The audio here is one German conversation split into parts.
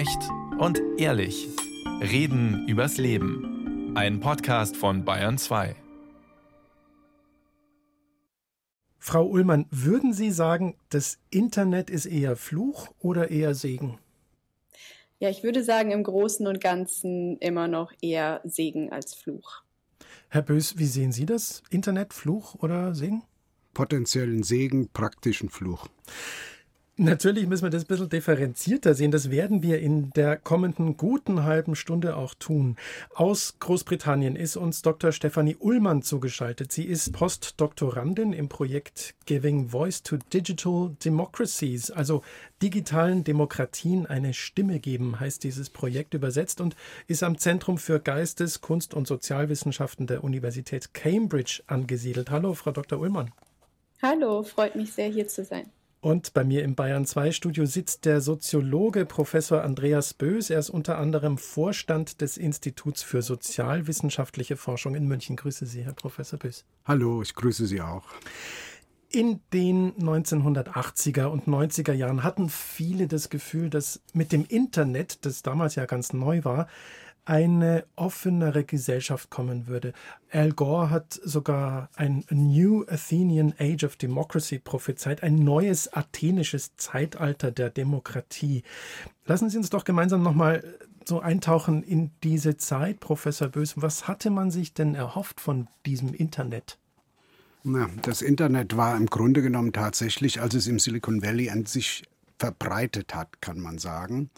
Echt und ehrlich. Reden übers Leben. Ein Podcast von Bayern 2. Frau Ullmann, würden Sie sagen, das Internet ist eher Fluch oder eher Segen? Ja, ich würde sagen, im Großen und Ganzen immer noch eher Segen als Fluch. Herr Bös, wie sehen Sie das? Internet, Fluch oder Segen? Potenziellen Segen, praktischen Fluch. Natürlich müssen wir das ein bisschen differenzierter sehen. Das werden wir in der kommenden guten halben Stunde auch tun. Aus Großbritannien ist uns Dr. Stefanie Ullmann zugeschaltet. Sie ist Postdoktorandin im Projekt Giving Voice to Digital Democracies, also digitalen Demokratien eine Stimme geben, heißt dieses Projekt übersetzt und ist am Zentrum für Geistes-, Kunst- und Sozialwissenschaften der Universität Cambridge angesiedelt. Hallo, Frau Dr. Ullmann. Hallo, freut mich sehr, hier zu sein. Und bei mir im Bayern 2 Studio sitzt der Soziologe Professor Andreas Bös. Er ist unter anderem Vorstand des Instituts für sozialwissenschaftliche Forschung in München. Grüße Sie, Herr Professor Bös. Hallo, ich grüße Sie auch. In den 1980er und 90er Jahren hatten viele das Gefühl, dass mit dem Internet, das damals ja ganz neu war, eine offenere Gesellschaft kommen würde. Al Gore hat sogar ein New Athenian Age of Democracy prophezeit, ein neues athenisches Zeitalter der Demokratie. Lassen Sie uns doch gemeinsam nochmal so eintauchen in diese Zeit, Professor Bös. Was hatte man sich denn erhofft von diesem Internet? Na, das Internet war im Grunde genommen tatsächlich, als es im Silicon Valley an sich verbreitet hat, kann man sagen,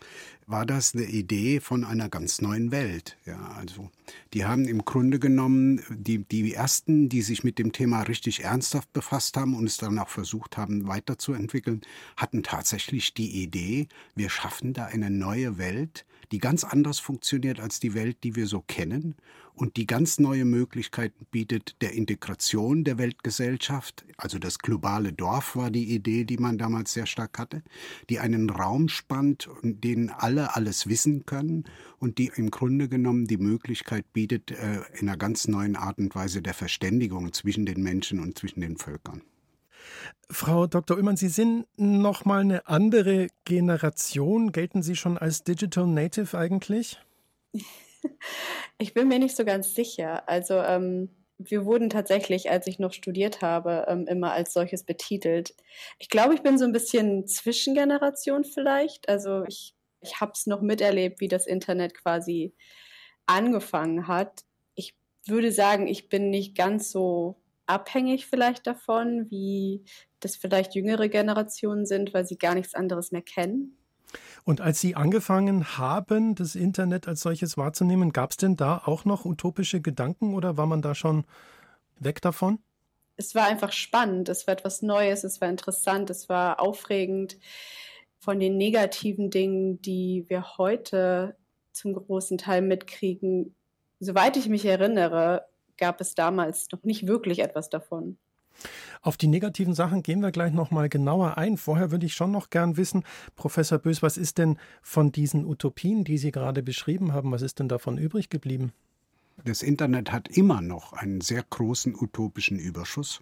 war das eine Idee von einer ganz neuen Welt. Ja, also die haben im Grunde genommen die, die ersten, die sich mit dem Thema richtig ernsthaft befasst haben und es dann auch versucht haben weiterzuentwickeln, hatten tatsächlich die Idee, wir schaffen da eine neue Welt, die ganz anders funktioniert als die Welt, die wir so kennen und die ganz neue Möglichkeiten bietet der Integration der Weltgesellschaft. Also das globale Dorf war die Idee, die man damals sehr stark hatte, die einen Raum spannt, in den alle alles wissen können und die im Grunde genommen die Möglichkeit bietet, äh, in einer ganz neuen Art und Weise der Verständigung zwischen den Menschen und zwischen den Völkern. Frau Dr. Ullmann, Sie sind noch mal eine andere Generation. Gelten Sie schon als Digital Native eigentlich? Ich bin mir nicht so ganz sicher. Also ähm, wir wurden tatsächlich, als ich noch studiert habe, ähm, immer als solches betitelt. Ich glaube, ich bin so ein bisschen Zwischengeneration vielleicht. Also ich, ich habe es noch miterlebt, wie das Internet quasi angefangen hat. Ich würde sagen, ich bin nicht ganz so abhängig vielleicht davon, wie das vielleicht jüngere Generationen sind, weil sie gar nichts anderes mehr kennen. Und als Sie angefangen haben, das Internet als solches wahrzunehmen, gab es denn da auch noch utopische Gedanken oder war man da schon weg davon? Es war einfach spannend, es war etwas Neues, es war interessant, es war aufregend. Von den negativen Dingen, die wir heute zum großen Teil mitkriegen, soweit ich mich erinnere, gab es damals noch nicht wirklich etwas davon. Auf die negativen Sachen gehen wir gleich noch mal genauer ein. Vorher würde ich schon noch gern wissen, Professor Bös, was ist denn von diesen Utopien, die Sie gerade beschrieben haben, was ist denn davon übrig geblieben? Das Internet hat immer noch einen sehr großen utopischen Überschuss.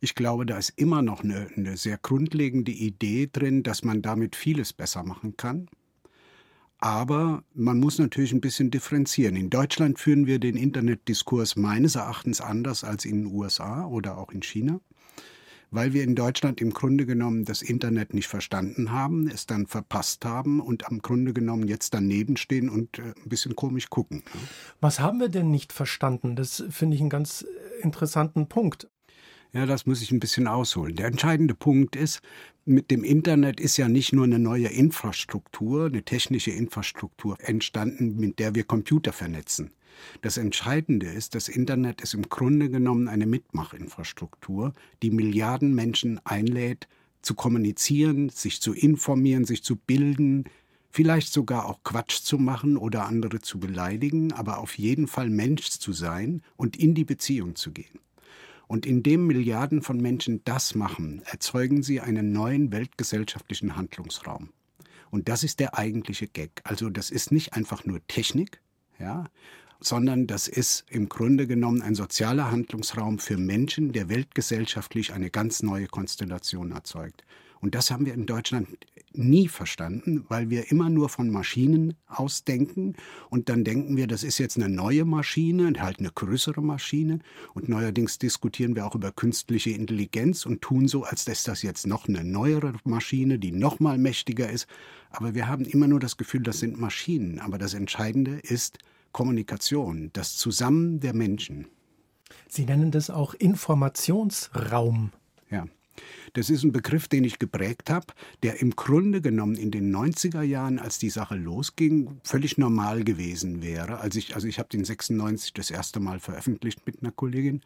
Ich glaube, da ist immer noch eine, eine sehr grundlegende Idee drin, dass man damit vieles besser machen kann. Aber man muss natürlich ein bisschen differenzieren. In Deutschland führen wir den Internetdiskurs meines Erachtens anders als in den USA oder auch in China, weil wir in Deutschland im Grunde genommen das Internet nicht verstanden haben, es dann verpasst haben und am Grunde genommen jetzt daneben stehen und äh, ein bisschen komisch gucken. Was haben wir denn nicht verstanden? Das finde ich einen ganz interessanten Punkt. Ja, das muss ich ein bisschen ausholen. Der entscheidende Punkt ist, mit dem Internet ist ja nicht nur eine neue Infrastruktur, eine technische Infrastruktur entstanden, mit der wir Computer vernetzen. Das Entscheidende ist, das Internet ist im Grunde genommen eine Mitmachinfrastruktur, die Milliarden Menschen einlädt, zu kommunizieren, sich zu informieren, sich zu bilden, vielleicht sogar auch Quatsch zu machen oder andere zu beleidigen, aber auf jeden Fall Mensch zu sein und in die Beziehung zu gehen. Und indem Milliarden von Menschen das machen, erzeugen sie einen neuen weltgesellschaftlichen Handlungsraum. Und das ist der eigentliche Gag. Also das ist nicht einfach nur Technik, ja, sondern das ist im Grunde genommen ein sozialer Handlungsraum für Menschen, der weltgesellschaftlich eine ganz neue Konstellation erzeugt. Und das haben wir in Deutschland nie verstanden, weil wir immer nur von Maschinen ausdenken und dann denken wir, das ist jetzt eine neue Maschine, halt eine größere Maschine und neuerdings diskutieren wir auch über künstliche Intelligenz und tun so, als ist das jetzt noch eine neuere Maschine, die noch mal mächtiger ist, aber wir haben immer nur das Gefühl, das sind Maschinen, aber das Entscheidende ist Kommunikation, das Zusammen der Menschen. Sie nennen das auch Informationsraum. Ja. Das ist ein Begriff, den ich geprägt habe, der im Grunde genommen in den 90er Jahren, als die Sache losging, völlig normal gewesen wäre. Als ich, also ich habe den 96 das erste Mal veröffentlicht mit einer Kollegin.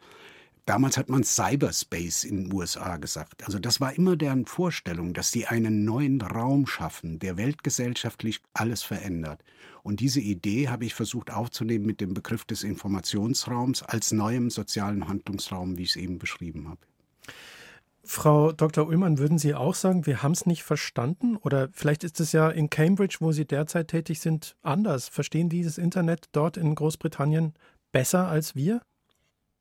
Damals hat man Cyberspace in den USA gesagt. Also das war immer deren Vorstellung, dass sie einen neuen Raum schaffen, der weltgesellschaftlich alles verändert. Und diese Idee habe ich versucht aufzunehmen mit dem Begriff des Informationsraums als neuem sozialen Handlungsraum, wie ich es eben beschrieben habe. Frau Dr. Ullmann, würden Sie auch sagen, wir haben es nicht verstanden? Oder vielleicht ist es ja in Cambridge, wo Sie derzeit tätig sind, anders. Verstehen die das Internet dort in Großbritannien besser als wir?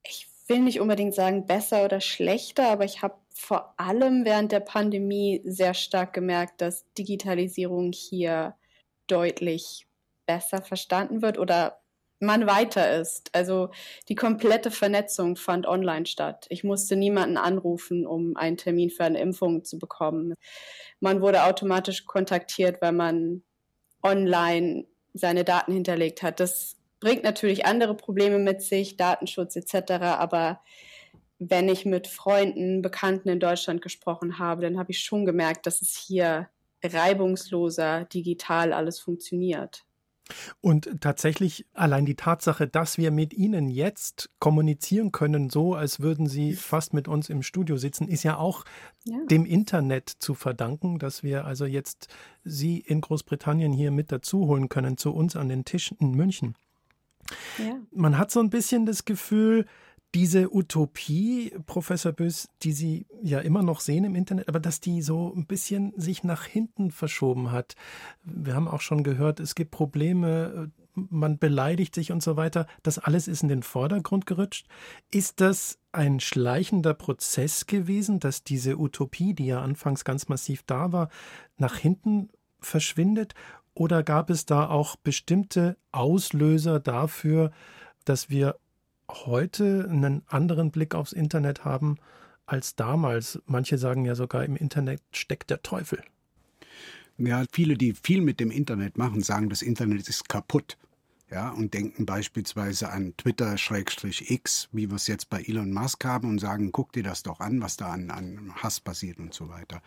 Ich will nicht unbedingt sagen besser oder schlechter, aber ich habe vor allem während der Pandemie sehr stark gemerkt, dass Digitalisierung hier deutlich besser verstanden wird oder man weiter ist. Also die komplette Vernetzung fand online statt. Ich musste niemanden anrufen, um einen Termin für eine Impfung zu bekommen. Man wurde automatisch kontaktiert, weil man online seine Daten hinterlegt hat. Das bringt natürlich andere Probleme mit sich, Datenschutz etc. Aber wenn ich mit Freunden, Bekannten in Deutschland gesprochen habe, dann habe ich schon gemerkt, dass es hier reibungsloser digital alles funktioniert. Und tatsächlich allein die Tatsache, dass wir mit Ihnen jetzt kommunizieren können, so als würden Sie fast mit uns im Studio sitzen, ist ja auch ja. dem Internet zu verdanken, dass wir also jetzt Sie in Großbritannien hier mit dazu holen können, zu uns an den Tisch in München. Ja. Man hat so ein bisschen das Gefühl, diese Utopie, Professor Bös, die Sie ja immer noch sehen im Internet, aber dass die so ein bisschen sich nach hinten verschoben hat. Wir haben auch schon gehört, es gibt Probleme, man beleidigt sich und so weiter. Das alles ist in den Vordergrund gerutscht. Ist das ein schleichender Prozess gewesen, dass diese Utopie, die ja anfangs ganz massiv da war, nach hinten verschwindet? Oder gab es da auch bestimmte Auslöser dafür, dass wir heute einen anderen Blick aufs Internet haben als damals. Manche sagen ja sogar, im Internet steckt der Teufel. Ja, viele, die viel mit dem Internet machen, sagen, das Internet ist kaputt. Ja, und denken beispielsweise an Twitter-X, wie wir es jetzt bei Elon Musk haben, und sagen, guck dir das doch an, was da an, an Hass passiert und so weiter.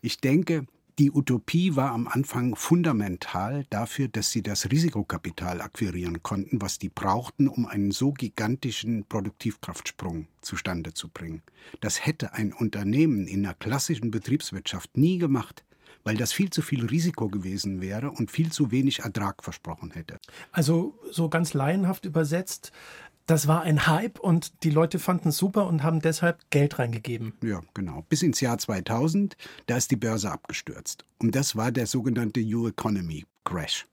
Ich denke, die Utopie war am Anfang fundamental dafür, dass sie das Risikokapital akquirieren konnten, was die brauchten, um einen so gigantischen Produktivkraftsprung zustande zu bringen. Das hätte ein Unternehmen in einer klassischen Betriebswirtschaft nie gemacht weil das viel zu viel Risiko gewesen wäre und viel zu wenig Ertrag versprochen hätte. Also so ganz laienhaft übersetzt, das war ein Hype und die Leute fanden es super und haben deshalb Geld reingegeben. Ja, genau. Bis ins Jahr 2000, da ist die Börse abgestürzt. Und das war der sogenannte New Economy Crash.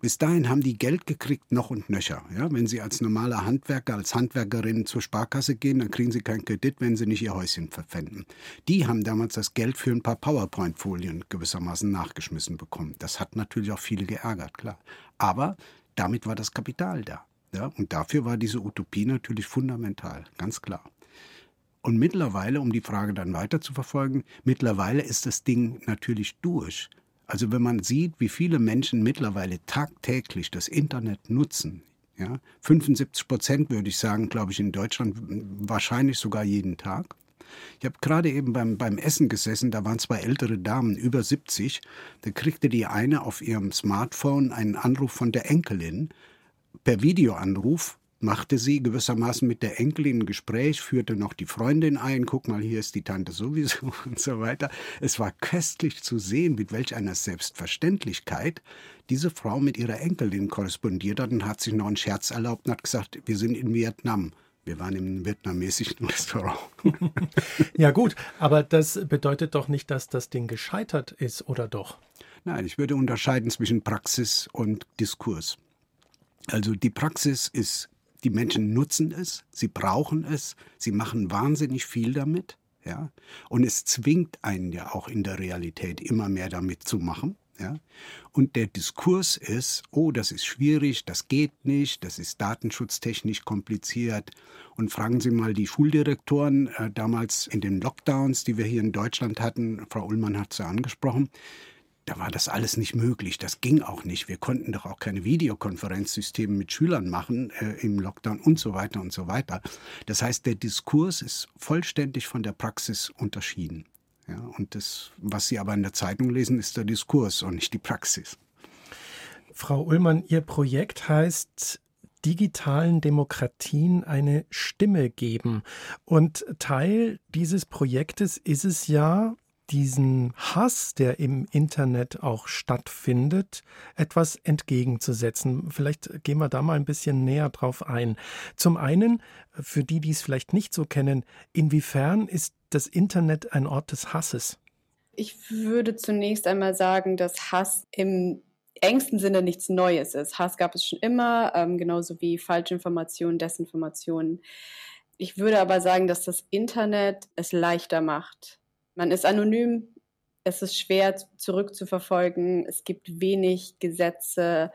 Bis dahin haben die Geld gekriegt, noch und nöcher. Ja, wenn sie als normaler Handwerker, als Handwerkerin zur Sparkasse gehen, dann kriegen sie keinen Kredit, wenn sie nicht ihr Häuschen verpfänden. Die haben damals das Geld für ein paar PowerPoint-Folien gewissermaßen nachgeschmissen bekommen. Das hat natürlich auch viele geärgert, klar. Aber damit war das Kapital da. Ja, und dafür war diese Utopie natürlich fundamental, ganz klar. Und mittlerweile, um die Frage dann weiter zu verfolgen, mittlerweile ist das Ding natürlich durch. Also wenn man sieht, wie viele Menschen mittlerweile tagtäglich das Internet nutzen, ja, 75 Prozent würde ich sagen, glaube ich, in Deutschland wahrscheinlich sogar jeden Tag. Ich habe gerade eben beim, beim Essen gesessen, da waren zwei ältere Damen, über 70. Da kriegte die eine auf ihrem Smartphone einen Anruf von der Enkelin, per Videoanruf machte sie gewissermaßen mit der Enkelin ein Gespräch, führte noch die Freundin ein, guck mal, hier ist die Tante sowieso und so weiter. Es war köstlich zu sehen, mit welch einer Selbstverständlichkeit diese Frau mit ihrer Enkelin korrespondiert hat und hat sich noch einen Scherz erlaubt und hat gesagt, wir sind in Vietnam. Wir waren im vietnamesischen Restaurant. ja gut, aber das bedeutet doch nicht, dass das Ding gescheitert ist, oder doch? Nein, ich würde unterscheiden zwischen Praxis und Diskurs. Also die Praxis ist, die Menschen nutzen es, sie brauchen es, sie machen wahnsinnig viel damit. Ja? Und es zwingt einen ja auch in der Realität immer mehr damit zu machen. Ja? Und der Diskurs ist, oh, das ist schwierig, das geht nicht, das ist datenschutztechnisch kompliziert. Und fragen Sie mal die Schuldirektoren äh, damals in den Lockdowns, die wir hier in Deutschland hatten, Frau Ullmann hat es ja angesprochen, da war das alles nicht möglich. Das ging auch nicht. Wir konnten doch auch keine Videokonferenzsysteme mit Schülern machen äh, im Lockdown und so weiter und so weiter. Das heißt, der Diskurs ist vollständig von der Praxis unterschieden. Ja, und das, was Sie aber in der Zeitung lesen, ist der Diskurs und nicht die Praxis. Frau Ullmann, Ihr Projekt heißt digitalen Demokratien eine Stimme geben. Und Teil dieses Projektes ist es ja, diesen Hass, der im Internet auch stattfindet, etwas entgegenzusetzen. Vielleicht gehen wir da mal ein bisschen näher drauf ein. Zum einen, für die, die es vielleicht nicht so kennen, inwiefern ist das Internet ein Ort des Hasses? Ich würde zunächst einmal sagen, dass Hass im engsten Sinne nichts Neues ist. Hass gab es schon immer, ähm, genauso wie Falschinformationen, Desinformationen. Ich würde aber sagen, dass das Internet es leichter macht, man ist anonym, es ist schwer zurückzuverfolgen, es gibt wenig Gesetze,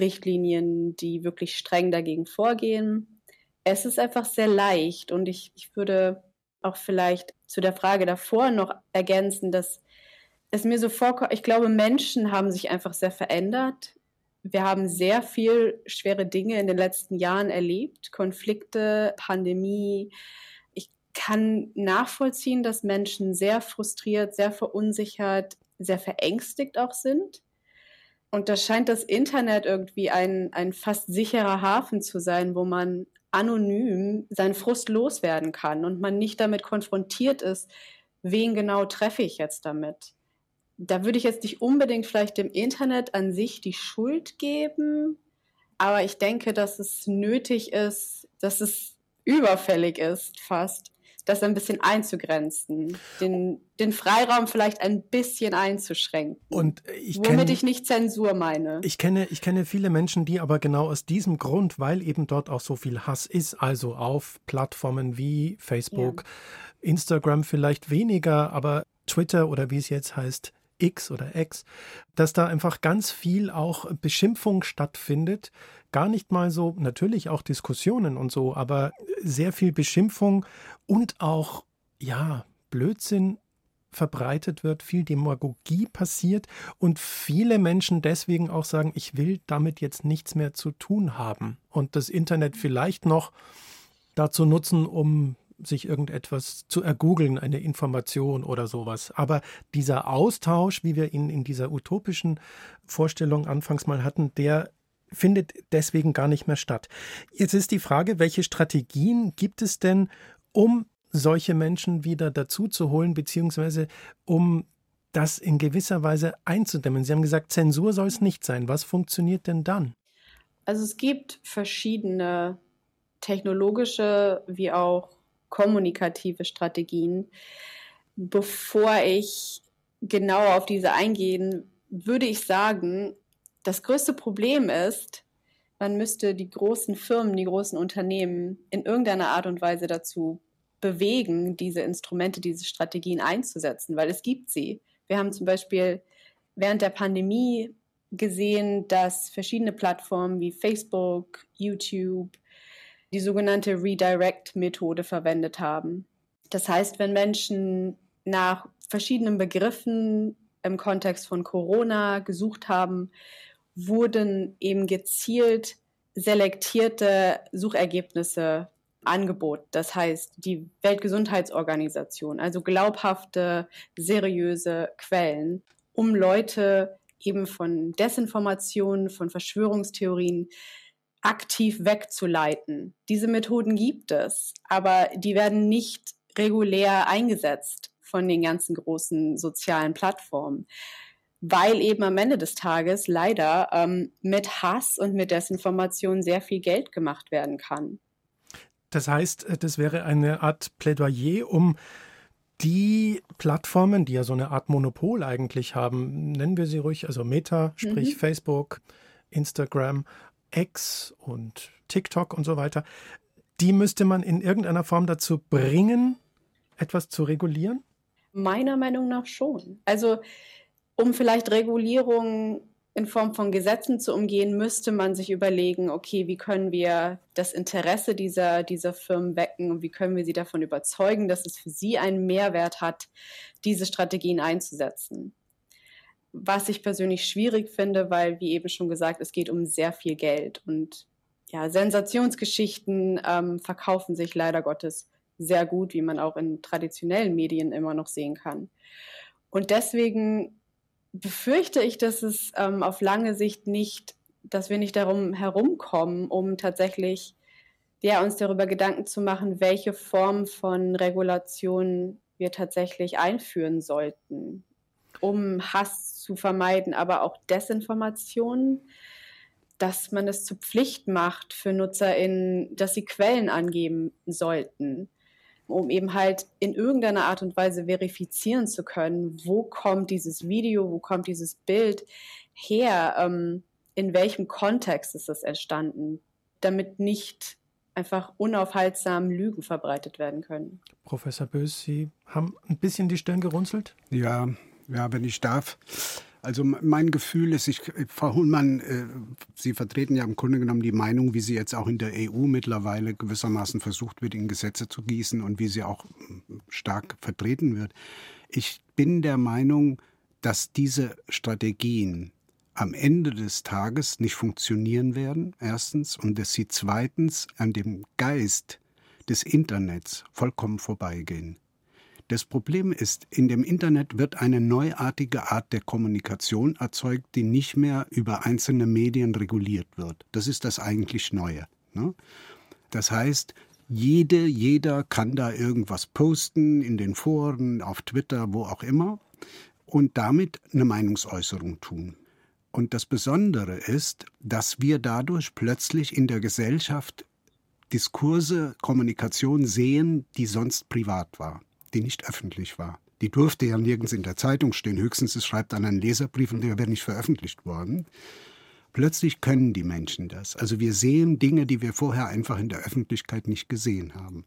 Richtlinien, die wirklich streng dagegen vorgehen. Es ist einfach sehr leicht und ich, ich würde auch vielleicht zu der Frage davor noch ergänzen, dass es mir so vorkommt, ich glaube, Menschen haben sich einfach sehr verändert. Wir haben sehr viel schwere Dinge in den letzten Jahren erlebt, Konflikte, Pandemie, kann nachvollziehen, dass Menschen sehr frustriert, sehr verunsichert, sehr verängstigt auch sind. Und da scheint das Internet irgendwie ein, ein fast sicherer Hafen zu sein, wo man anonym seinen Frust loswerden kann und man nicht damit konfrontiert ist, wen genau treffe ich jetzt damit. Da würde ich jetzt nicht unbedingt vielleicht dem Internet an sich die Schuld geben, aber ich denke, dass es nötig ist, dass es überfällig ist, fast das ein bisschen einzugrenzen, den, den Freiraum vielleicht ein bisschen einzuschränken. Und ich womit kenn, ich nicht Zensur meine. Ich kenne, ich kenne viele Menschen, die aber genau aus diesem Grund, weil eben dort auch so viel Hass ist, also auf Plattformen wie Facebook, ja. Instagram vielleicht weniger, aber Twitter oder wie es jetzt heißt, X oder X, dass da einfach ganz viel auch Beschimpfung stattfindet, gar nicht mal so, natürlich auch Diskussionen und so, aber sehr viel Beschimpfung und auch, ja, Blödsinn verbreitet wird, viel Demagogie passiert und viele Menschen deswegen auch sagen, ich will damit jetzt nichts mehr zu tun haben und das Internet vielleicht noch dazu nutzen, um sich irgendetwas zu ergoogeln, eine Information oder sowas. Aber dieser Austausch, wie wir ihn in dieser utopischen Vorstellung anfangs mal hatten, der findet deswegen gar nicht mehr statt. Jetzt ist die Frage, welche Strategien gibt es denn, um solche Menschen wieder dazu zu holen, beziehungsweise um das in gewisser Weise einzudämmen? Sie haben gesagt, Zensur soll es nicht sein. Was funktioniert denn dann? Also es gibt verschiedene technologische wie auch kommunikative Strategien. Bevor ich genauer auf diese eingehen, würde ich sagen, das größte Problem ist, man müsste die großen Firmen, die großen Unternehmen in irgendeiner Art und Weise dazu bewegen, diese Instrumente, diese Strategien einzusetzen, weil es gibt sie. Wir haben zum Beispiel während der Pandemie gesehen, dass verschiedene Plattformen wie Facebook, YouTube die sogenannte Redirect-Methode verwendet haben. Das heißt, wenn Menschen nach verschiedenen Begriffen im Kontext von Corona gesucht haben wurden eben gezielt selektierte Suchergebnisse angeboten. Das heißt, die Weltgesundheitsorganisation, also glaubhafte, seriöse Quellen, um Leute eben von Desinformationen, von Verschwörungstheorien aktiv wegzuleiten. Diese Methoden gibt es, aber die werden nicht regulär eingesetzt von den ganzen großen sozialen Plattformen weil eben am Ende des Tages leider ähm, mit Hass und mit Desinformation sehr viel Geld gemacht werden kann. Das heißt, äh, das wäre eine Art Plädoyer, um die Plattformen, die ja so eine Art Monopol eigentlich haben, nennen wir sie ruhig, also Meta, sprich mhm. Facebook, Instagram, X und TikTok und so weiter, die müsste man in irgendeiner Form dazu bringen, etwas zu regulieren? Meiner Meinung nach schon. Also um vielleicht Regulierung in Form von Gesetzen zu umgehen, müsste man sich überlegen, okay, wie können wir das Interesse dieser, dieser Firmen wecken und wie können wir sie davon überzeugen, dass es für sie einen Mehrwert hat, diese Strategien einzusetzen. Was ich persönlich schwierig finde, weil, wie eben schon gesagt, es geht um sehr viel Geld und ja, Sensationsgeschichten ähm, verkaufen sich leider Gottes sehr gut, wie man auch in traditionellen Medien immer noch sehen kann. Und deswegen befürchte ich, dass es ähm, auf lange Sicht nicht, dass wir nicht darum herumkommen, um tatsächlich ja, uns darüber Gedanken zu machen, welche Form von Regulation wir tatsächlich einführen sollten, um Hass zu vermeiden, aber auch Desinformation, dass man es zur Pflicht macht für NutzerInnen, dass sie Quellen angeben sollten um eben halt in irgendeiner Art und Weise verifizieren zu können, wo kommt dieses Video, wo kommt dieses Bild her, ähm, in welchem Kontext ist es entstanden, damit nicht einfach unaufhaltsam Lügen verbreitet werden können. Professor Bös, Sie haben ein bisschen die Stirn gerunzelt? Ja, ja, wenn ich darf. Also mein Gefühl ist, ich, Frau Hullmann, äh, Sie vertreten ja im Grunde genommen die Meinung, wie sie jetzt auch in der EU mittlerweile gewissermaßen versucht wird, in Gesetze zu gießen und wie sie auch stark vertreten wird. Ich bin der Meinung, dass diese Strategien am Ende des Tages nicht funktionieren werden, erstens, und dass sie zweitens an dem Geist des Internets vollkommen vorbeigehen. Das Problem ist, in dem Internet wird eine neuartige Art der Kommunikation erzeugt, die nicht mehr über einzelne Medien reguliert wird. Das ist das eigentlich Neue. Ne? Das heißt, jede, jeder kann da irgendwas posten in den Foren, auf Twitter, wo auch immer und damit eine Meinungsäußerung tun. Und das Besondere ist, dass wir dadurch plötzlich in der Gesellschaft Diskurse, Kommunikation sehen, die sonst privat war die nicht öffentlich war. Die durfte ja nirgends in der Zeitung stehen, höchstens es schreibt dann einen Leserbrief und der wäre nicht veröffentlicht worden. Plötzlich können die Menschen das. Also wir sehen Dinge, die wir vorher einfach in der Öffentlichkeit nicht gesehen haben.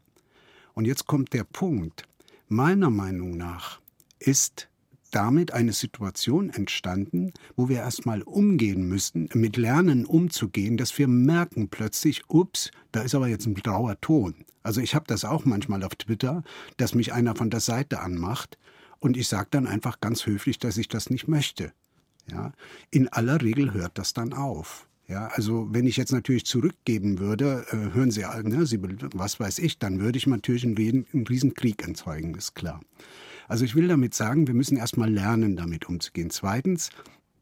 Und jetzt kommt der Punkt. Meiner Meinung nach ist damit eine Situation entstanden, wo wir erstmal umgehen müssen, mit Lernen umzugehen, dass wir merken plötzlich, ups, da ist aber jetzt ein grauer Ton. Also ich habe das auch manchmal auf Twitter, dass mich einer von der Seite anmacht und ich sage dann einfach ganz höflich, dass ich das nicht möchte. Ja, in aller Regel hört das dann auf. Ja, also wenn ich jetzt natürlich zurückgeben würde, äh, hören Sie, ne, Sie, was weiß ich, dann würde ich natürlich einen, einen Riesenkrieg erzeugen, ist klar. Also ich will damit sagen, wir müssen erstmal lernen, damit umzugehen. Zweitens,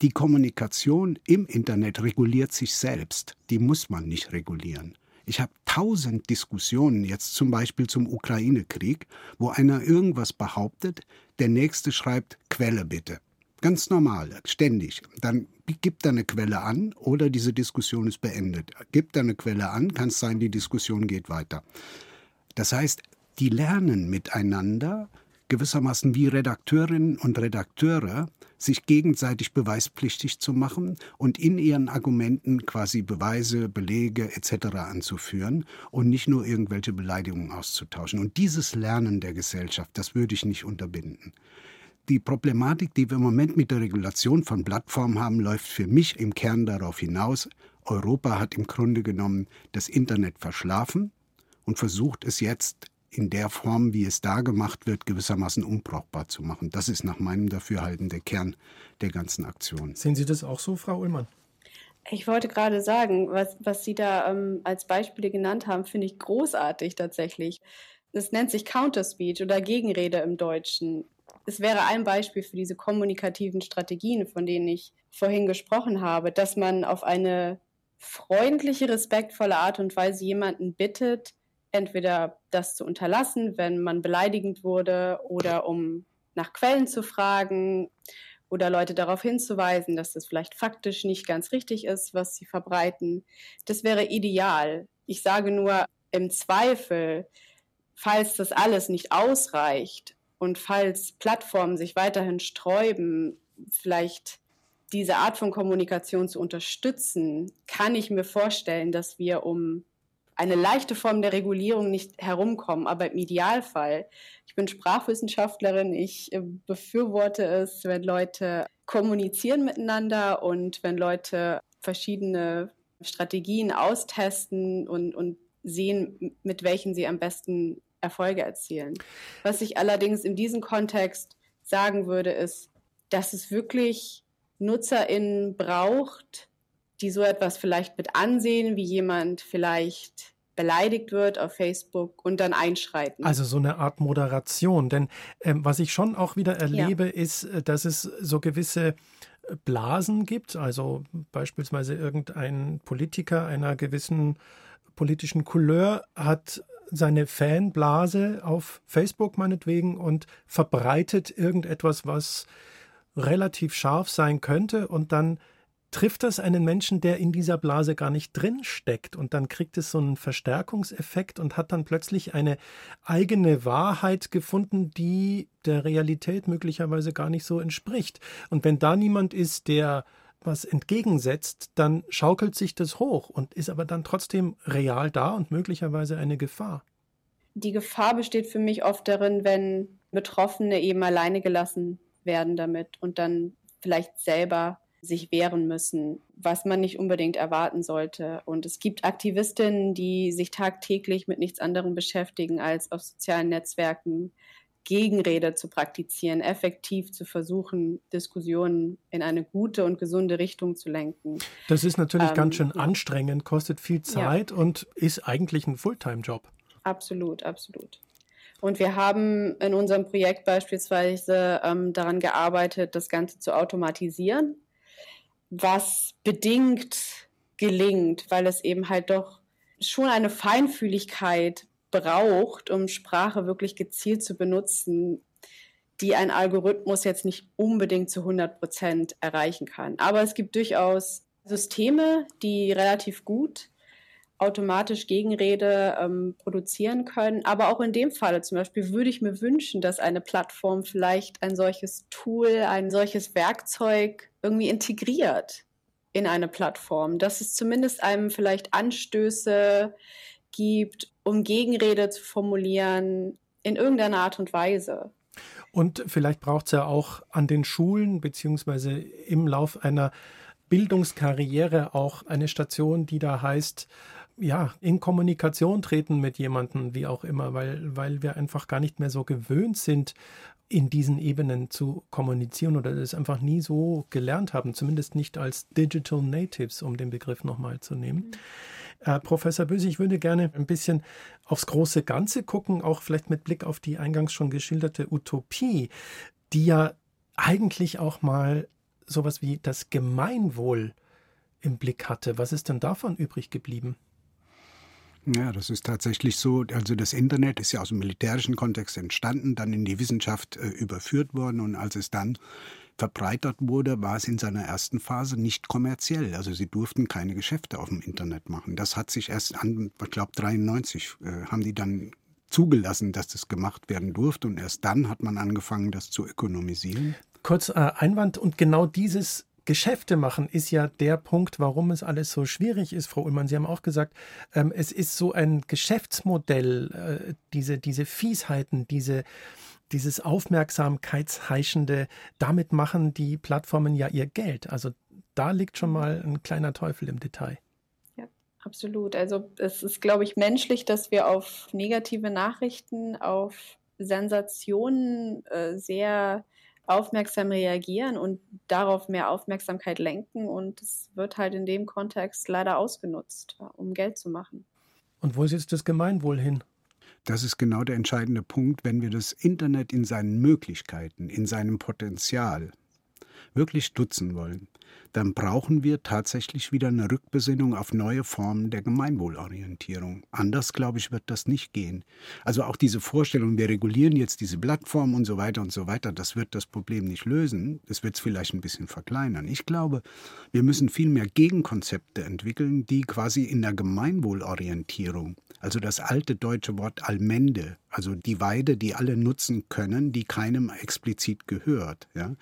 die Kommunikation im Internet reguliert sich selbst. Die muss man nicht regulieren. Ich habe tausend Diskussionen jetzt zum Beispiel zum Ukraine-Krieg, wo einer irgendwas behauptet, der nächste schreibt Quelle bitte. Ganz normal, ständig. Dann gibt er eine Quelle an oder diese Diskussion ist beendet. Gibt er eine Quelle an, kann es sein, die Diskussion geht weiter. Das heißt, die lernen miteinander, gewissermaßen wie Redakteurinnen und Redakteure sich gegenseitig beweispflichtig zu machen und in ihren Argumenten quasi Beweise, Belege etc. anzuführen und nicht nur irgendwelche Beleidigungen auszutauschen. Und dieses Lernen der Gesellschaft, das würde ich nicht unterbinden. Die Problematik, die wir im Moment mit der Regulation von Plattformen haben, läuft für mich im Kern darauf hinaus, Europa hat im Grunde genommen das Internet verschlafen und versucht es jetzt in der Form, wie es da gemacht wird, gewissermaßen unbrauchbar zu machen. Das ist nach meinem Dafürhalten der Kern der ganzen Aktion. Sehen Sie das auch so, Frau Ullmann? Ich wollte gerade sagen, was, was Sie da ähm, als Beispiele genannt haben, finde ich großartig tatsächlich. Es nennt sich Counterspeech oder Gegenrede im Deutschen. Es wäre ein Beispiel für diese kommunikativen Strategien, von denen ich vorhin gesprochen habe, dass man auf eine freundliche, respektvolle Art und Weise jemanden bittet, entweder das zu unterlassen, wenn man beleidigend wurde, oder um nach Quellen zu fragen oder Leute darauf hinzuweisen, dass das vielleicht faktisch nicht ganz richtig ist, was sie verbreiten. Das wäre ideal. Ich sage nur im Zweifel, falls das alles nicht ausreicht und falls Plattformen sich weiterhin sträuben, vielleicht diese Art von Kommunikation zu unterstützen, kann ich mir vorstellen, dass wir um eine leichte Form der Regulierung nicht herumkommen. Aber im Idealfall, ich bin Sprachwissenschaftlerin, ich äh, befürworte es, wenn Leute kommunizieren miteinander und wenn Leute verschiedene Strategien austesten und, und sehen, mit welchen sie am besten Erfolge erzielen. Was ich allerdings in diesem Kontext sagen würde, ist, dass es wirklich NutzerInnen braucht, die so etwas vielleicht mit ansehen, wie jemand vielleicht beleidigt wird auf Facebook und dann einschreiten. Also so eine Art Moderation. Denn ähm, was ich schon auch wieder erlebe, ja. ist, äh, dass es so gewisse äh, Blasen gibt. Also beispielsweise irgendein Politiker einer gewissen politischen Couleur hat seine Fanblase auf Facebook meinetwegen und verbreitet irgendetwas, was relativ scharf sein könnte und dann trifft das einen Menschen, der in dieser Blase gar nicht drin steckt und dann kriegt es so einen Verstärkungseffekt und hat dann plötzlich eine eigene Wahrheit gefunden, die der Realität möglicherweise gar nicht so entspricht. Und wenn da niemand ist, der was entgegensetzt, dann schaukelt sich das hoch und ist aber dann trotzdem real da und möglicherweise eine Gefahr. Die Gefahr besteht für mich oft darin, wenn Betroffene eben alleine gelassen werden damit und dann vielleicht selber sich wehren müssen, was man nicht unbedingt erwarten sollte. Und es gibt Aktivistinnen, die sich tagtäglich mit nichts anderem beschäftigen, als auf sozialen Netzwerken Gegenrede zu praktizieren, effektiv zu versuchen, Diskussionen in eine gute und gesunde Richtung zu lenken. Das ist natürlich ähm, ganz schön anstrengend, kostet viel Zeit ja. und ist eigentlich ein Fulltime-Job. Absolut, absolut. Und wir haben in unserem Projekt beispielsweise ähm, daran gearbeitet, das Ganze zu automatisieren was bedingt gelingt, weil es eben halt doch schon eine Feinfühligkeit braucht, um Sprache wirklich gezielt zu benutzen, die ein Algorithmus jetzt nicht unbedingt zu 100 Prozent erreichen kann. Aber es gibt durchaus Systeme, die relativ gut automatisch Gegenrede ähm, produzieren können. Aber auch in dem Falle zum Beispiel würde ich mir wünschen, dass eine Plattform vielleicht ein solches Tool, ein solches Werkzeug irgendwie integriert in eine Plattform, dass es zumindest einem vielleicht Anstöße gibt, um Gegenrede zu formulieren in irgendeiner Art und Weise. Und vielleicht braucht es ja auch an den Schulen beziehungsweise im Lauf einer Bildungskarriere auch eine Station, die da heißt, ja, in Kommunikation treten mit jemandem, wie auch immer, weil, weil wir einfach gar nicht mehr so gewöhnt sind, in diesen Ebenen zu kommunizieren oder das einfach nie so gelernt haben, zumindest nicht als Digital Natives, um den Begriff nochmal zu nehmen. Mhm. Äh, Professor Böse, ich würde gerne ein bisschen aufs große Ganze gucken, auch vielleicht mit Blick auf die eingangs schon geschilderte Utopie, die ja eigentlich auch mal sowas wie das Gemeinwohl im Blick hatte. Was ist denn davon übrig geblieben? Ja, das ist tatsächlich so. Also das Internet ist ja aus dem militärischen Kontext entstanden, dann in die Wissenschaft äh, überführt worden und als es dann verbreitert wurde, war es in seiner ersten Phase nicht kommerziell. Also sie durften keine Geschäfte auf dem Internet machen. Das hat sich erst an, ich glaube 93 äh, haben die dann zugelassen, dass das gemacht werden durfte und erst dann hat man angefangen, das zu ökonomisieren. Kurz äh, Einwand und genau dieses Geschäfte machen ist ja der Punkt, warum es alles so schwierig ist, Frau Ullmann. Sie haben auch gesagt, ähm, es ist so ein Geschäftsmodell, äh, diese, diese Fiesheiten, diese, dieses Aufmerksamkeitsheischende, damit machen die Plattformen ja ihr Geld. Also da liegt schon mal ein kleiner Teufel im Detail. Ja, absolut. Also es ist, glaube ich, menschlich, dass wir auf negative Nachrichten, auf Sensationen äh, sehr aufmerksam reagieren und darauf mehr Aufmerksamkeit lenken. Und es wird halt in dem Kontext leider ausgenutzt, um Geld zu machen. Und wo ist jetzt das Gemeinwohl hin? Das ist genau der entscheidende Punkt, wenn wir das Internet in seinen Möglichkeiten, in seinem Potenzial wirklich stutzen wollen, dann brauchen wir tatsächlich wieder eine Rückbesinnung auf neue Formen der Gemeinwohlorientierung. Anders, glaube ich, wird das nicht gehen. Also auch diese Vorstellung, wir regulieren jetzt diese Plattform und so weiter und so weiter, das wird das Problem nicht lösen. Das wird es vielleicht ein bisschen verkleinern. Ich glaube, wir müssen viel mehr Gegenkonzepte entwickeln, die quasi in der Gemeinwohlorientierung, also das alte deutsche Wort Allmende, also die Weide, die alle nutzen können, die keinem explizit gehört, ja,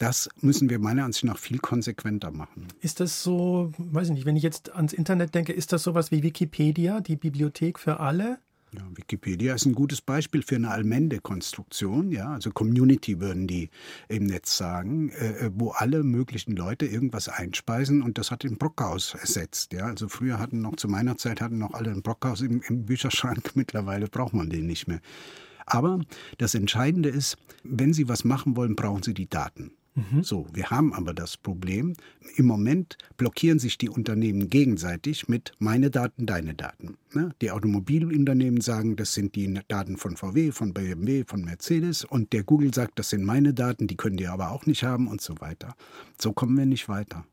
Das müssen wir meiner Ansicht nach viel konsequenter machen. Ist das so, weiß ich nicht, wenn ich jetzt ans Internet denke, ist das sowas wie Wikipedia, die Bibliothek für alle? Ja, Wikipedia ist ein gutes Beispiel für eine Allmende-Konstruktion, ja, also Community würden die im Netz sagen, äh, äh, wo alle möglichen Leute irgendwas einspeisen und das hat den Brockhaus ersetzt, ja. Also früher hatten noch, zu meiner Zeit hatten noch alle ein Brockhaus im, im Bücherschrank, mittlerweile braucht man den nicht mehr. Aber das Entscheidende ist, wenn Sie was machen wollen, brauchen Sie die Daten. Mhm. So, wir haben aber das Problem, im Moment blockieren sich die Unternehmen gegenseitig mit meine Daten, deine Daten. Ne? Die Automobilunternehmen sagen, das sind die Daten von VW, von BMW, von Mercedes und der Google sagt, das sind meine Daten, die können die aber auch nicht haben und so weiter. So kommen wir nicht weiter.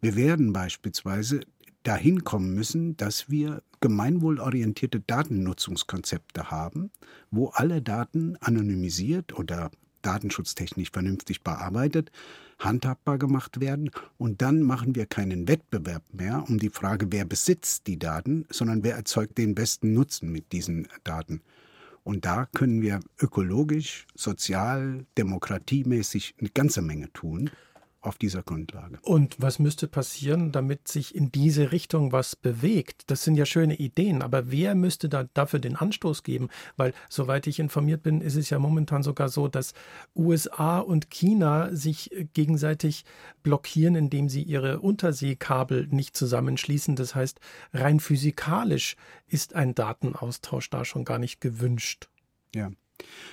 Wir werden beispielsweise dahin kommen müssen, dass wir gemeinwohlorientierte Datennutzungskonzepte haben, wo alle Daten anonymisiert oder datenschutztechnisch vernünftig bearbeitet, handhabbar gemacht werden. Und dann machen wir keinen Wettbewerb mehr um die Frage, wer besitzt die Daten, sondern wer erzeugt den besten Nutzen mit diesen Daten. Und da können wir ökologisch, sozial, demokratiemäßig eine ganze Menge tun auf dieser Grundlage. Und was müsste passieren, damit sich in diese Richtung was bewegt? Das sind ja schöne Ideen, aber wer müsste da dafür den Anstoß geben? Weil, soweit ich informiert bin, ist es ja momentan sogar so, dass USA und China sich gegenseitig blockieren, indem sie ihre Unterseekabel nicht zusammenschließen. Das heißt, rein physikalisch ist ein Datenaustausch da schon gar nicht gewünscht. Ja.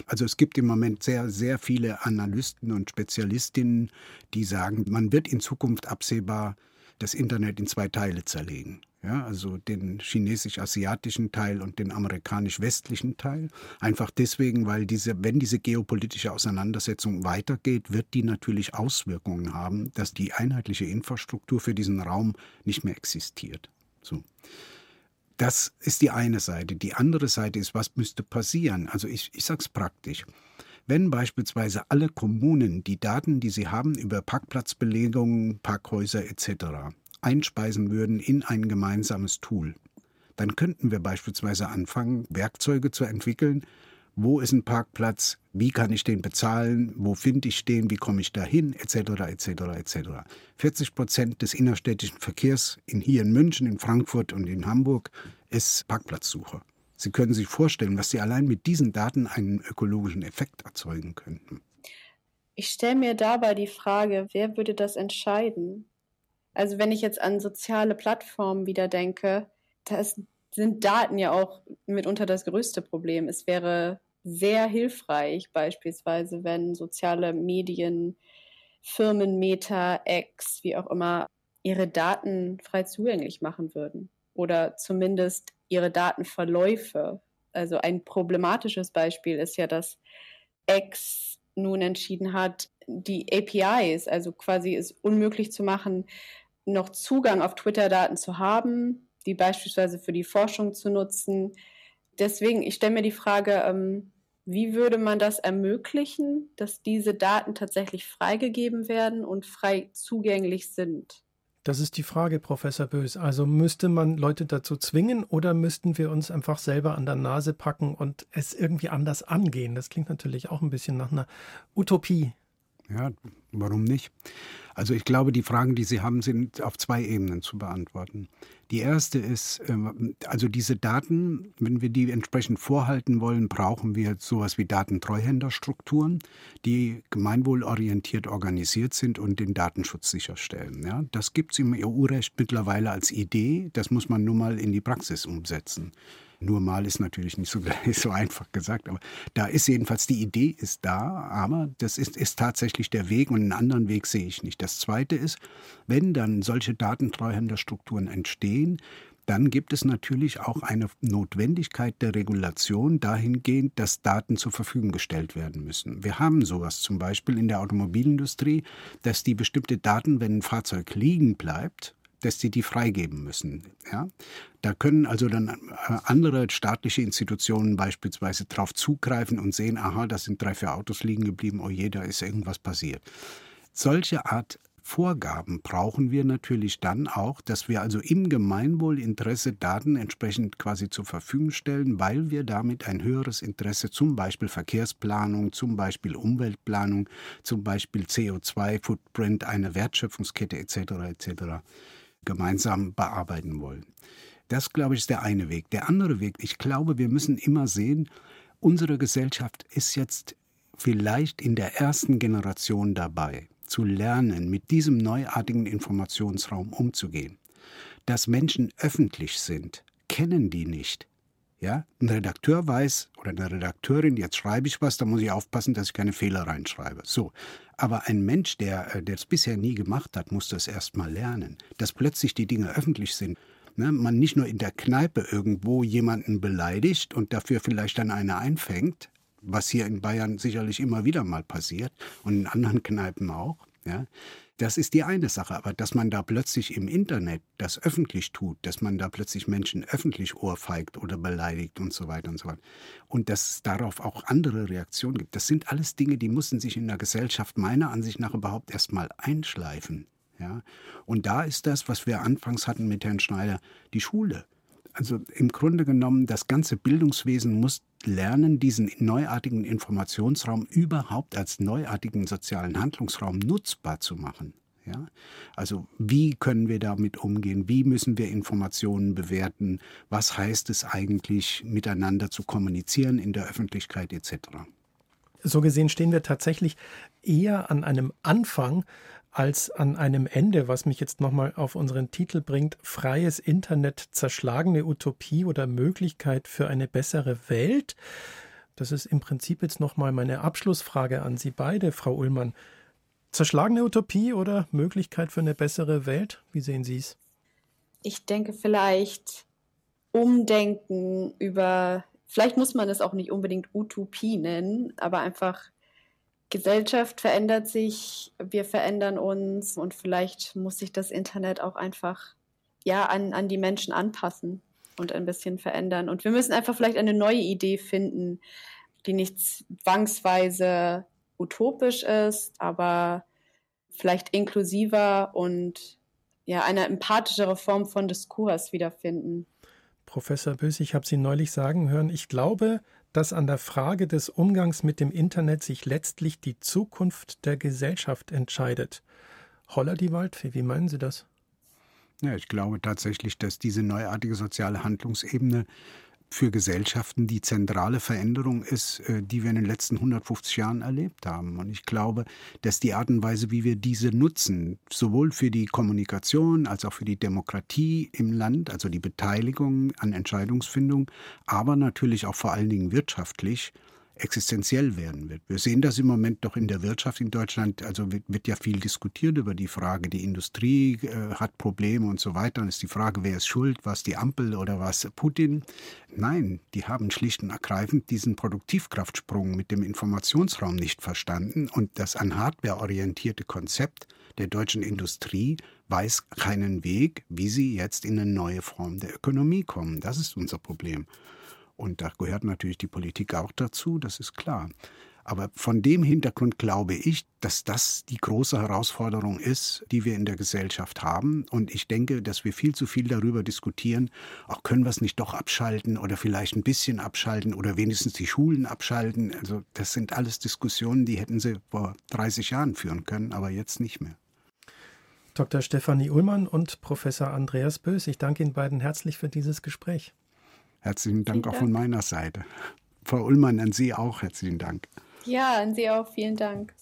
Also es gibt im Moment sehr, sehr viele Analysten und Spezialistinnen, die sagen, man wird in Zukunft absehbar das Internet in zwei Teile zerlegen. Ja, also den chinesisch-asiatischen Teil und den amerikanisch-westlichen Teil. Einfach deswegen, weil diese, wenn diese geopolitische Auseinandersetzung weitergeht, wird die natürlich Auswirkungen haben, dass die einheitliche Infrastruktur für diesen Raum nicht mehr existiert. So. Das ist die eine Seite. Die andere Seite ist, was müsste passieren? Also ich, ich sage es praktisch. Wenn beispielsweise alle Kommunen die Daten, die sie haben über Parkplatzbelegungen, Parkhäuser etc. einspeisen würden in ein gemeinsames Tool, dann könnten wir beispielsweise anfangen, Werkzeuge zu entwickeln, wo ist ein Parkplatz, wie kann ich den bezahlen, wo finde ich den, wie komme ich dahin, etc., etc., etc. 40 Prozent des innerstädtischen Verkehrs in, hier in München, in Frankfurt und in Hamburg ist Parkplatzsuche. Sie können sich vorstellen, was Sie allein mit diesen Daten einen ökologischen Effekt erzeugen könnten. Ich stelle mir dabei die Frage, wer würde das entscheiden? Also wenn ich jetzt an soziale Plattformen wieder denke, da sind Daten ja auch mitunter das größte Problem. Es wäre sehr hilfreich, beispielsweise, wenn soziale Medien, Firmen, Meta, X, wie auch immer, ihre Daten frei zugänglich machen würden oder zumindest ihre Datenverläufe. Also ein problematisches Beispiel ist ja, dass X nun entschieden hat, die APIs, also quasi es unmöglich zu machen, noch Zugang auf Twitter-Daten zu haben, die beispielsweise für die Forschung zu nutzen. Deswegen, ich stelle mir die Frage, ähm, wie würde man das ermöglichen, dass diese Daten tatsächlich freigegeben werden und frei zugänglich sind? Das ist die Frage, Professor Bös. Also müsste man Leute dazu zwingen oder müssten wir uns einfach selber an der Nase packen und es irgendwie anders angehen? Das klingt natürlich auch ein bisschen nach einer Utopie. Ja, warum nicht? Also ich glaube, die Fragen, die Sie haben, sind auf zwei Ebenen zu beantworten. Die erste ist, ähm, also diese Daten, wenn wir die entsprechend vorhalten wollen, brauchen wir sowas wie Datentreuhänderstrukturen, die gemeinwohlorientiert organisiert sind und den Datenschutz sicherstellen. Ja, das gibt es im EU-Recht mittlerweile als Idee, das muss man nur mal in die Praxis umsetzen. Nur mal ist natürlich nicht so, so einfach gesagt, aber da ist jedenfalls die Idee ist da, aber das ist, ist tatsächlich der Weg und einen anderen Weg sehe ich nicht. Das zweite ist, wenn dann solche Datentreuhänderstrukturen entstehen, dann gibt es natürlich auch eine Notwendigkeit der Regulation dahingehend, dass Daten zur Verfügung gestellt werden müssen. Wir haben sowas zum Beispiel in der Automobilindustrie, dass die bestimmte Daten, wenn ein Fahrzeug liegen bleibt, dass sie die freigeben müssen. Ja? Da können also dann äh, andere staatliche Institutionen beispielsweise darauf zugreifen und sehen, aha, da sind drei, vier Autos liegen geblieben, oh je, da ist irgendwas passiert. Solche Art Vorgaben brauchen wir natürlich dann auch, dass wir also im Gemeinwohlinteresse Daten entsprechend quasi zur Verfügung stellen, weil wir damit ein höheres Interesse zum Beispiel Verkehrsplanung, zum Beispiel Umweltplanung, zum Beispiel CO2-Footprint, eine Wertschöpfungskette etc. etc. gemeinsam bearbeiten wollen. Das, glaube ich, ist der eine Weg. Der andere Weg, ich glaube, wir müssen immer sehen, unsere Gesellschaft ist jetzt vielleicht in der ersten Generation dabei, zu lernen, mit diesem neuartigen Informationsraum umzugehen. Dass Menschen öffentlich sind, kennen die nicht. Ja, ein Redakteur weiß oder eine Redakteurin, jetzt schreibe ich was, da muss ich aufpassen, dass ich keine Fehler reinschreibe. So. Aber ein Mensch, der, äh, es bisher nie gemacht hat, muss das erst mal lernen. Dass plötzlich die Dinge öffentlich sind, ne, man nicht nur in der Kneipe irgendwo jemanden beleidigt und dafür vielleicht dann eine einfängt, was hier in Bayern sicherlich immer wieder mal passiert und in anderen Kneipen auch. Ja, das ist die eine Sache, aber dass man da plötzlich im Internet das öffentlich tut, dass man da plötzlich Menschen öffentlich ohrfeigt oder beleidigt und so weiter und so weiter und dass es darauf auch andere Reaktionen gibt, das sind alles Dinge, die müssen sich in der Gesellschaft meiner Ansicht nach überhaupt erstmal einschleifen. Ja? Und da ist das, was wir anfangs hatten mit Herrn Schneider, die Schule. Also im Grunde genommen, das ganze Bildungswesen muss lernen, diesen neuartigen Informationsraum überhaupt als neuartigen sozialen Handlungsraum nutzbar zu machen. Ja? Also wie können wir damit umgehen? Wie müssen wir Informationen bewerten? Was heißt es eigentlich, miteinander zu kommunizieren in der Öffentlichkeit etc.? So gesehen stehen wir tatsächlich eher an einem Anfang als an einem Ende, was mich jetzt nochmal auf unseren Titel bringt, freies Internet, zerschlagene Utopie oder Möglichkeit für eine bessere Welt. Das ist im Prinzip jetzt nochmal meine Abschlussfrage an Sie beide, Frau Ullmann. Zerschlagene Utopie oder Möglichkeit für eine bessere Welt? Wie sehen Sie es? Ich denke vielleicht umdenken über, vielleicht muss man es auch nicht unbedingt Utopie nennen, aber einfach Gesellschaft verändert sich, wir verändern uns und vielleicht muss sich das Internet auch einfach ja an, an die Menschen anpassen und ein bisschen verändern. Und wir müssen einfach vielleicht eine neue Idee finden, die nicht zwangsweise utopisch ist, aber vielleicht inklusiver und ja eine empathischere Form von Diskurs wiederfinden. Professor Bös, ich habe Sie neulich sagen hören, ich glaube, dass an der Frage des Umgangs mit dem Internet sich letztlich die Zukunft der Gesellschaft entscheidet. Holler die Waldfee, wie meinen Sie das? Ja, ich glaube tatsächlich, dass diese neuartige soziale Handlungsebene für Gesellschaften die zentrale Veränderung ist, äh, die wir in den letzten 150 Jahren erlebt haben. Und ich glaube, dass die Art und Weise, wie wir diese nutzen, sowohl für die Kommunikation als auch für die Demokratie im Land, also die Beteiligung an Entscheidungsfindung, aber natürlich auch vor allen Dingen wirtschaftlich, existenziell werden wird. Wir sehen das im Moment doch in der Wirtschaft in Deutschland. Also wird, wird ja viel diskutiert über die Frage, die Industrie äh, hat Probleme und so weiter. Dann ist die Frage, wer ist schuld? Was die Ampel oder was Putin? Nein, die haben schlicht und ergreifend diesen Produktivkraftsprung mit dem Informationsraum nicht verstanden und das an Hardware orientierte Konzept der deutschen Industrie weiß keinen Weg, wie sie jetzt in eine neue Form der Ökonomie kommen. Das ist unser Problem. Und da gehört natürlich die Politik auch dazu, das ist klar. Aber von dem Hintergrund glaube ich, dass das die große Herausforderung ist, die wir in der Gesellschaft haben. Und ich denke, dass wir viel zu viel darüber diskutieren, auch können wir es nicht doch abschalten oder vielleicht ein bisschen abschalten oder wenigstens die Schulen abschalten. Also das sind alles Diskussionen, die hätten sie vor 30 Jahren führen können, aber jetzt nicht mehr. Dr. Stefanie Ullmann und Professor Andreas Bös, ich danke Ihnen beiden herzlich für dieses Gespräch. Herzlichen Dank Vielen auch von meiner Seite. Frau Ullmann, an Sie auch herzlichen Dank. Ja, an Sie auch. Vielen Dank.